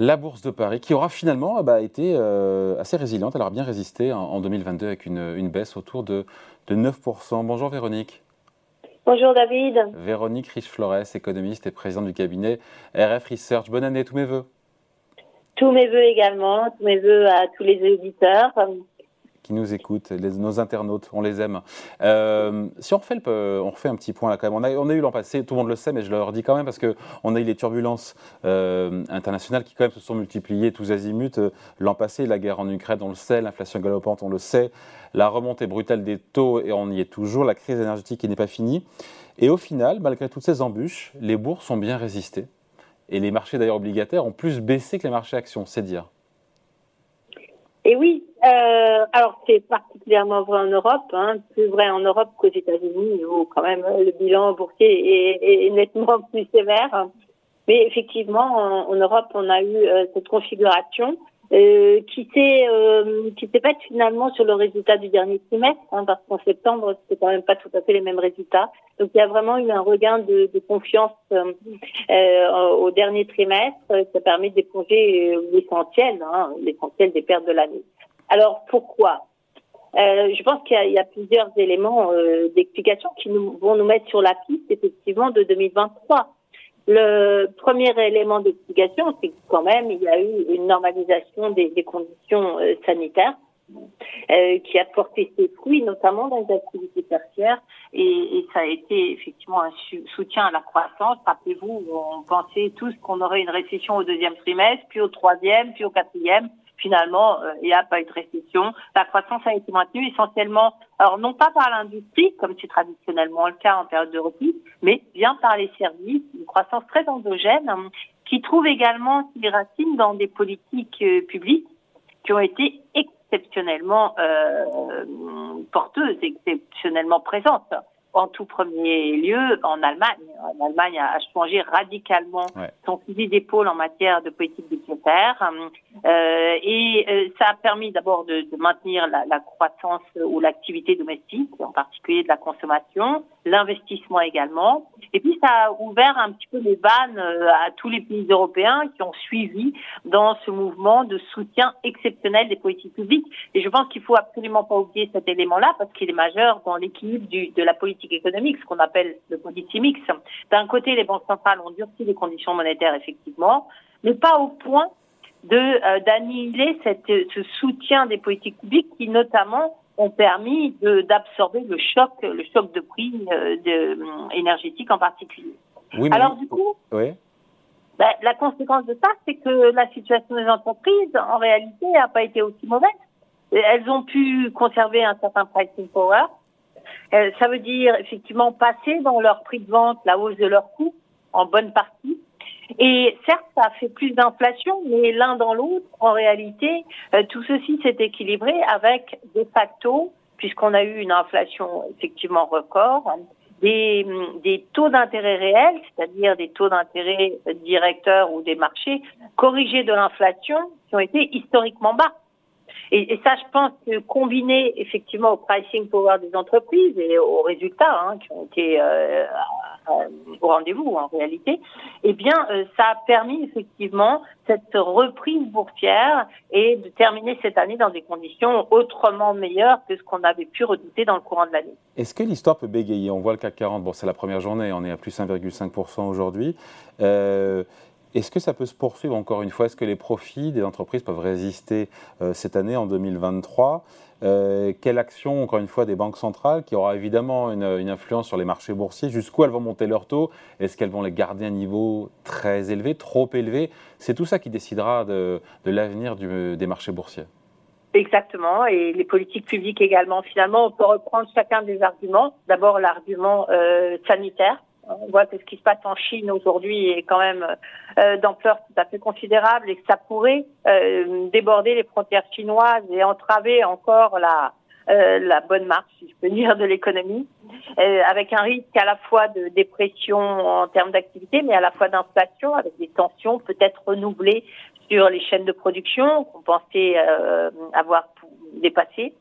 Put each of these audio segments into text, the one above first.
La bourse de Paris, qui aura finalement bah, été euh, assez résiliente, elle aura bien résisté en, 2022 avec une, baisse autour de, 9%. Bonjour Véronique. Bonjour David. Véronique Riche-Flores, économiste et présidente du cabinet RF Research. Bonne année, tous mes voeux. Tous mes voeux également, tous mes voeux à tous les auditeurs qui nous écoutent, nos internautes, on les aime. Euh, si on refait, on refait un petit point là quand même, on a, on a eu l'an passé, tout le monde le sait, mais je le redis quand même parce qu'on a eu les turbulences euh, internationales qui quand même se sont multipliées tous azimuts. Euh, l'an passé, la guerre en Ukraine, on le sait, l'inflation galopante, on le sait, la remontée brutale des taux, et on y est toujours, la crise énergétique qui n'est pas finie. Et au final, malgré toutes ces embûches, les bourses ont bien résisté. Et les marchés d'ailleurs obligataires ont plus baissé que les marchés actions, c'est dire. Et oui, euh, alors c'est particulièrement vrai en Europe, hein, plus vrai en Europe qu'aux États-Unis où quand même le bilan boursier est, nettement plus sévère. Mais effectivement, en, Europe, on a eu euh, cette configuration euh, qui s'est euh, qui faite finalement sur le résultat du dernier trimestre, hein, parce qu'en septembre c'était quand même pas tout à fait les mêmes résultats. Donc il y a vraiment eu un regain de, de confiance euh, euh au dernier trimestre, ça permet d'éponger l'essentiel, hein, l'essentiel des pertes de l'année. Alors pourquoi? Euh, je pense qu'il y, y, a plusieurs éléments euh, d'explication qui nous, vont nous mettre sur la piste effectivement de 2023. Le premier élément d'explication, c'est que quand même, il y a eu une normalisation des, des conditions euh, sanitaires euh, qui a porté ses fruits, notamment dans les activités tertiaires, et, et ça a été effectivement un soutien à la croissance. Rappelez-vous, on pensait tous qu'on aurait une récession au deuxième trimestre, puis au troisième, puis au quatrième. Finalement, il n'y a pas eu de récession. La croissance a été maintenue essentiellement, alors non pas par l'industrie, comme c'est traditionnellement le cas en période de repli, mais bien par les services, une croissance très endogène, hein, qui trouve également ses racines dans des politiques euh, publiques qui ont été exceptionnellement euh, porteuses, exceptionnellement présentes en tout premier lieu en Allemagne. En Allemagne a changé radicalement son fusil d'épaule en matière de politique budgétaire. Euh, et euh, ça a permis d'abord de, de, maintenir la, la croissance ou l'activité domestique, en particulier de la consommation, l'investissement également. Et puis ça a ouvert un petit peu les vannes euh, à tous les pays européens qui ont suivi dans ce mouvement de soutien exceptionnel des politiques publiques. Et je pense qu'il faut absolument pas oublier cet élément-là parce qu'il est majeur dans l'équilibre de la politique économique, ce qu'on appelle le policy mix. D'un côté, les banques centrales ont durci les conditions monétaires effectivement, mais pas au point de euh, d'annihiler ce soutien des politiques publiques qui notamment ont permis d'absorber le choc, le choc de prix euh, de, euh, énergétique en particulier. Oui, Alors du coup, oui. ben, la conséquence de ça, c'est que la situation des entreprises, en réalité, n'a pas été aussi mauvaise. Elles ont pu conserver un certain pricing power. Euh, ça veut dire effectivement passer dans leur prix de vente la hausse de leurs coûts en bonne partie et certes, ça a fait plus d'inflation, mais l'un dans l'autre, en réalité, euh, tout ceci s'est équilibré avec de facto, puisqu'on a eu une inflation effectivement record, des, des taux d'intérêt réels, c'est-à-dire des taux d'intérêt directeurs ou des marchés corrigés de l'inflation qui ont été historiquement bas. Et, ça, je pense que combiné effectivement au pricing power des entreprises et aux résultats hein, qui ont été euh, au rendez-vous en réalité, eh bien, euh, ça a permis effectivement cette reprise boursière et de terminer cette année dans des conditions autrement meilleures que ce qu'on avait pu redouter dans le courant de l'année. Est-ce que l'histoire peut bégayer? On voit le CAC 40, bon, c'est la première journée, on est à plus 1,5% aujourd'hui. Euh, est-ce que ça peut se poursuivre encore une fois? Est-ce que les profits des entreprises peuvent résister euh, cette année en 2023 euh, Quelle action, encore une fois, des banques centrales qui aura évidemment une, influence sur les marchés boursiers Jusqu'où elles vont monter leurs taux? Est-ce qu'elles vont les garder à un niveau très élevé, trop élevé? C'est tout ça qui décidera de, l'avenir des marchés boursiers. Exactement, et les politiques publiques également. Finalement, on peut reprendre chacun des arguments. D'abord, l'argument euh, sanitaire on voit que ce qui se passe en Chine aujourd'hui est quand même euh, d'ampleur tout à fait considérable et que ça pourrait euh, déborder les frontières chinoises et entraver encore la euh, la bonne marche, si je peux dire, de l'économie, avec un risque à la fois de dépression en termes d'activité, mais à la fois d'inflation, avec des tensions peut-être renouvelées sur les chaînes de production qu'on pensait avoir dépassées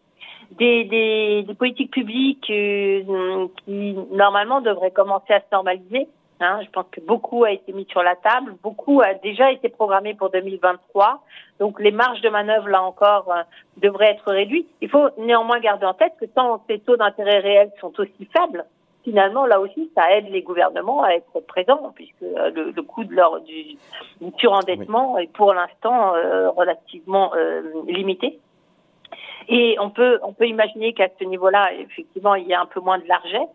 des, des, des politiques publiques euh, qui normalement devraient commencer à se normaliser Hein, je pense que beaucoup a été mis sur la table, beaucoup a déjà été programmé pour 2023. Donc les marges de manœuvre, là encore, euh, devraient être réduites. Il faut néanmoins garder en tête que tant ces taux d'intérêt réels sont aussi faibles, finalement, là aussi, ça aide les gouvernements à être présents, puisque euh, le, coût de leur du, surendettement est pour l'instant euh, relativement limité. Et on peut, on peut imaginer qu'à ce niveau-là, effectivement, il y a un peu moins de largesse.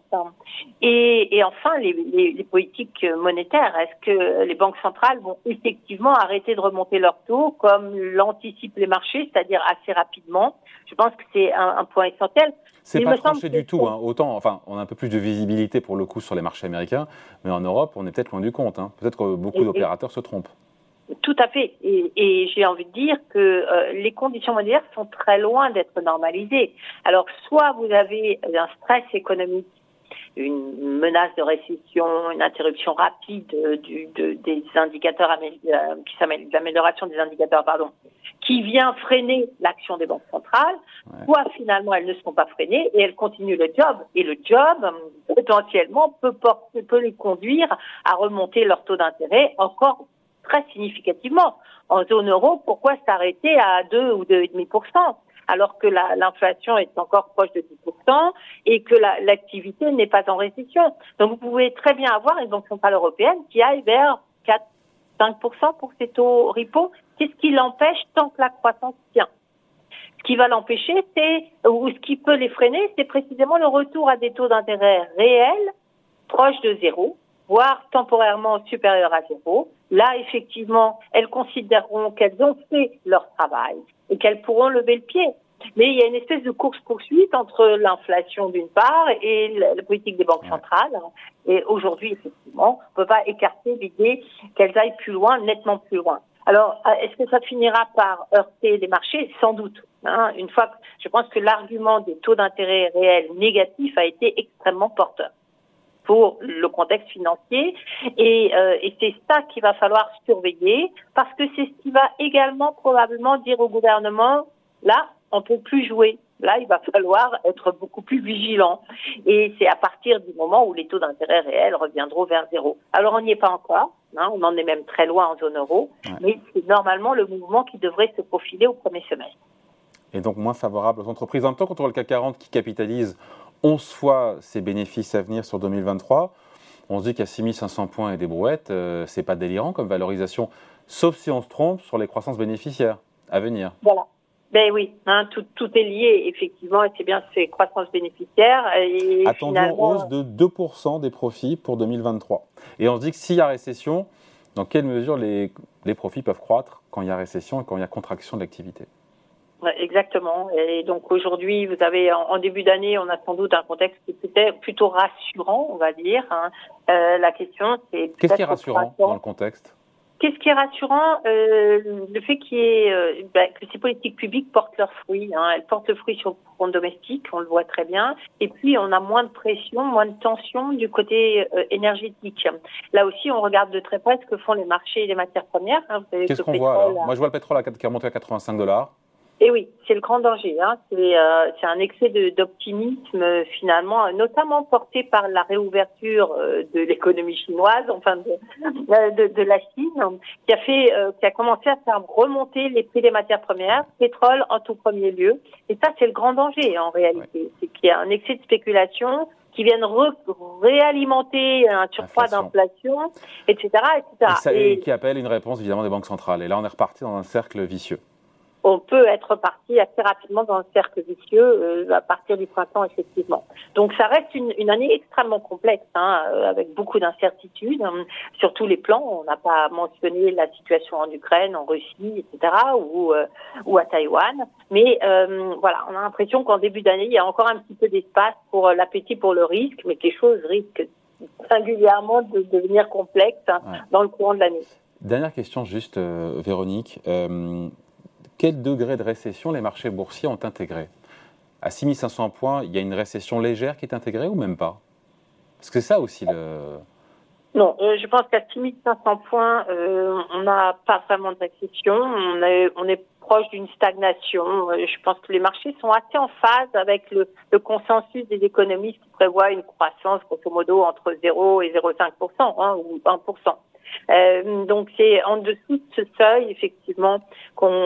Et, et enfin, les, les, les, politiques monétaires. Est-ce que les banques centrales vont effectivement arrêter de remonter leurs taux comme l'anticipent les marchés, c'est-à-dire assez rapidement? Je pense que c'est un, un, point essentiel. C'est pas tranché du tout. Hein. Autant, enfin, on a un peu plus de visibilité pour le coup sur les marchés américains, mais en Europe, on est peut-être loin du compte. Hein. Peut-être que beaucoup d'opérateurs se trompent. Tout à fait. Et, et j'ai envie de dire que euh, les conditions monétaires sont très loin d'être normalisées. Alors, soit vous avez un stress économique, une menace de récession, une interruption rapide du, de, des indicateurs, euh, qui s'appelle l'amélioration des indicateurs, pardon, qui vient freiner l'action des banques centrales, soit finalement elles ne sont pas freinées et elles continuent le job. Et le job, potentiellement, peut, porter, peut les conduire à remonter leur taux d'intérêt encore très significativement. En zone euro, pourquoi s'arrêter à 2 ou 2,5% alors que l'inflation est encore proche de 10% et que l'activité n'est pas en récession? Donc vous pouvez très bien avoir une banque centrale européenne qui aille vers 4-5% pour ses taux repo. Qu'est-ce qui l'empêche tant que la croissance tient Ce qui va l'empêcher, c'est ou ce qui peut les freiner, c'est précisément le retour à des taux d'intérêt réels proches de zéro voire temporairement supérieure à zéro. Là, effectivement, elles considéreront qu'elles ont fait leur travail et qu'elles pourront lever le pied. Mais il y a une espèce de course-poursuite entre l'inflation d'une part et la politique des banques centrales. Et aujourd'hui, effectivement, on ne peut pas écarter l'idée qu'elles aillent plus loin, nettement plus loin. Alors, est-ce que ça finira par heurter les marchés? Sans doute. Hein. Une fois, je pense que l'argument des taux d'intérêt réels négatifs a été extrêmement porteur pour le contexte financier. Et, euh, et c'est ça qu'il va falloir surveiller parce que c'est ce qui va également probablement dire au gouvernement, là, on peut plus jouer. Là, il va falloir être beaucoup plus vigilant. Et c'est à partir du moment où les taux d'intérêt réels reviendront vers zéro. Alors, on n'y est pas encore. Hein, on en est même très loin en zone euro. Mais c'est normalement le mouvement qui devrait se profiler au premier semestre. Et donc moins favorable aux entreprises. En même temps, quand on voit le CAC 40 qui capitalise 11 fois ses bénéfices à venir sur 2023, on se dit qu'à 6500 points et des brouettes, euh, c'est pas délirant comme valorisation, sauf si on se trompe sur les croissances bénéficiaires à venir. Voilà. Ben oui, hein, tout, tout, est lié, effectivement, et c'est bien ces croissances bénéficiaires. Et Attendu en hausse de 2% des profits pour 2023. Et on se dit que s'il y a récession, dans quelle mesure les, les profits peuvent croître quand il y a récession et quand il y a contraction de l'activité? Exactement. Et donc aujourd'hui, vous avez en, début d'année, on a sans doute un contexte qui était plutôt rassurant, on va dire. Hein. Euh, la question, c'est qu'est-ce qui est rassurant dans le contexte? Qu'est-ce qui est rassurant euh, Le fait qu'il euh, bah, que ces politiques publiques portent leurs fruits. Hein. Elles portent le fruit sur le front domestique, on le voit très bien. Et puis, on a moins de pression, moins de tension du côté euh, énergétique. Là aussi, on regarde de très près ce que font les marchés et les matières premières. Hein. Qu'est-ce qu'on voit alors? Moi, je vois le pétrole qui est remonté à 85 dollars. Et oui, c'est le grand danger. Hein. C'est euh, un excès d'optimisme finalement, notamment porté par la réouverture euh, de l'économie chinoise, enfin de, euh, de, de, la Chine, qui a fait, euh, qui a commencé à faire remonter les prix des matières premières, pétrole en tout premier lieu. Et ça, c'est le grand danger en réalité. C'est qu'il y a un excès de spéculation qui viennent réalimenter un surpoids d'inflation, etc., etc. et qui appelle une réponse évidemment des banques centrales. Et là, on est reparti dans un cercle vicieux on peut être parti assez rapidement dans un cercle vicieux euh, à partir du printemps, effectivement. Donc ça reste une, une année extrêmement complexe, hein, euh, avec beaucoup d'incertitudes hein, sur tous les plans. On n'a pas mentionné la situation en Ukraine, en Russie, etc., ou, euh, ou à Taïwan. Mais voilà, on a l'impression qu'en début d'année, il y a encore un petit peu d'espace pour l'appétit pour le risque, mais que les choses risquent singulièrement de devenir complexes hein, dans le courant de l'année. Dernière question juste, Véronique quel degré de récession les marchés boursiers ont intégré? À 6500 points, il y a une récession légère qui est intégrée ou même pas? Parce que c'est ça aussi le... Non, euh, je pense qu'à 6500 points, euh, on n'a pas vraiment de récession. On est, proche d'une stagnation. Euh, je pense que les marchés sont assez en phase avec le, consensus des économistes qui prévoient une croissance grosso modo entre 0 et 0,5% hein, ou 1 euh, donc c'est en dessous de ce seuil effectivement qu'on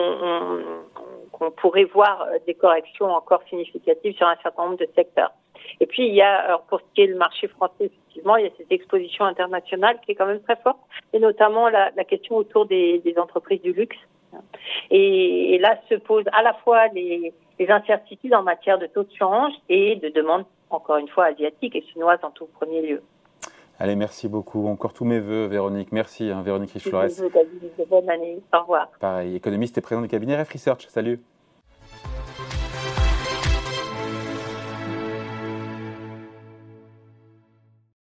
pourrait voir des corrections encore significatives sur un certain nombre de secteurs. Et puis il y a, pour ce qui est le marché français, effectivement, il y a cette exposition internationale qui est quand même très forte, et notamment la, question autour des, entreprises du luxe. Et, et, là se posent à la fois les, les incertitudes en matière de taux de change et de demande, encore une fois, asiatique et chinoise en tout premier lieu. Allez, merci beaucoup. Encore tous mes voeux, Véronique. Merci, hein, Véronique Riche-Flores. Bonne année. Au revoir. Pareil, économiste et président du cabinet Ref Research. Salut.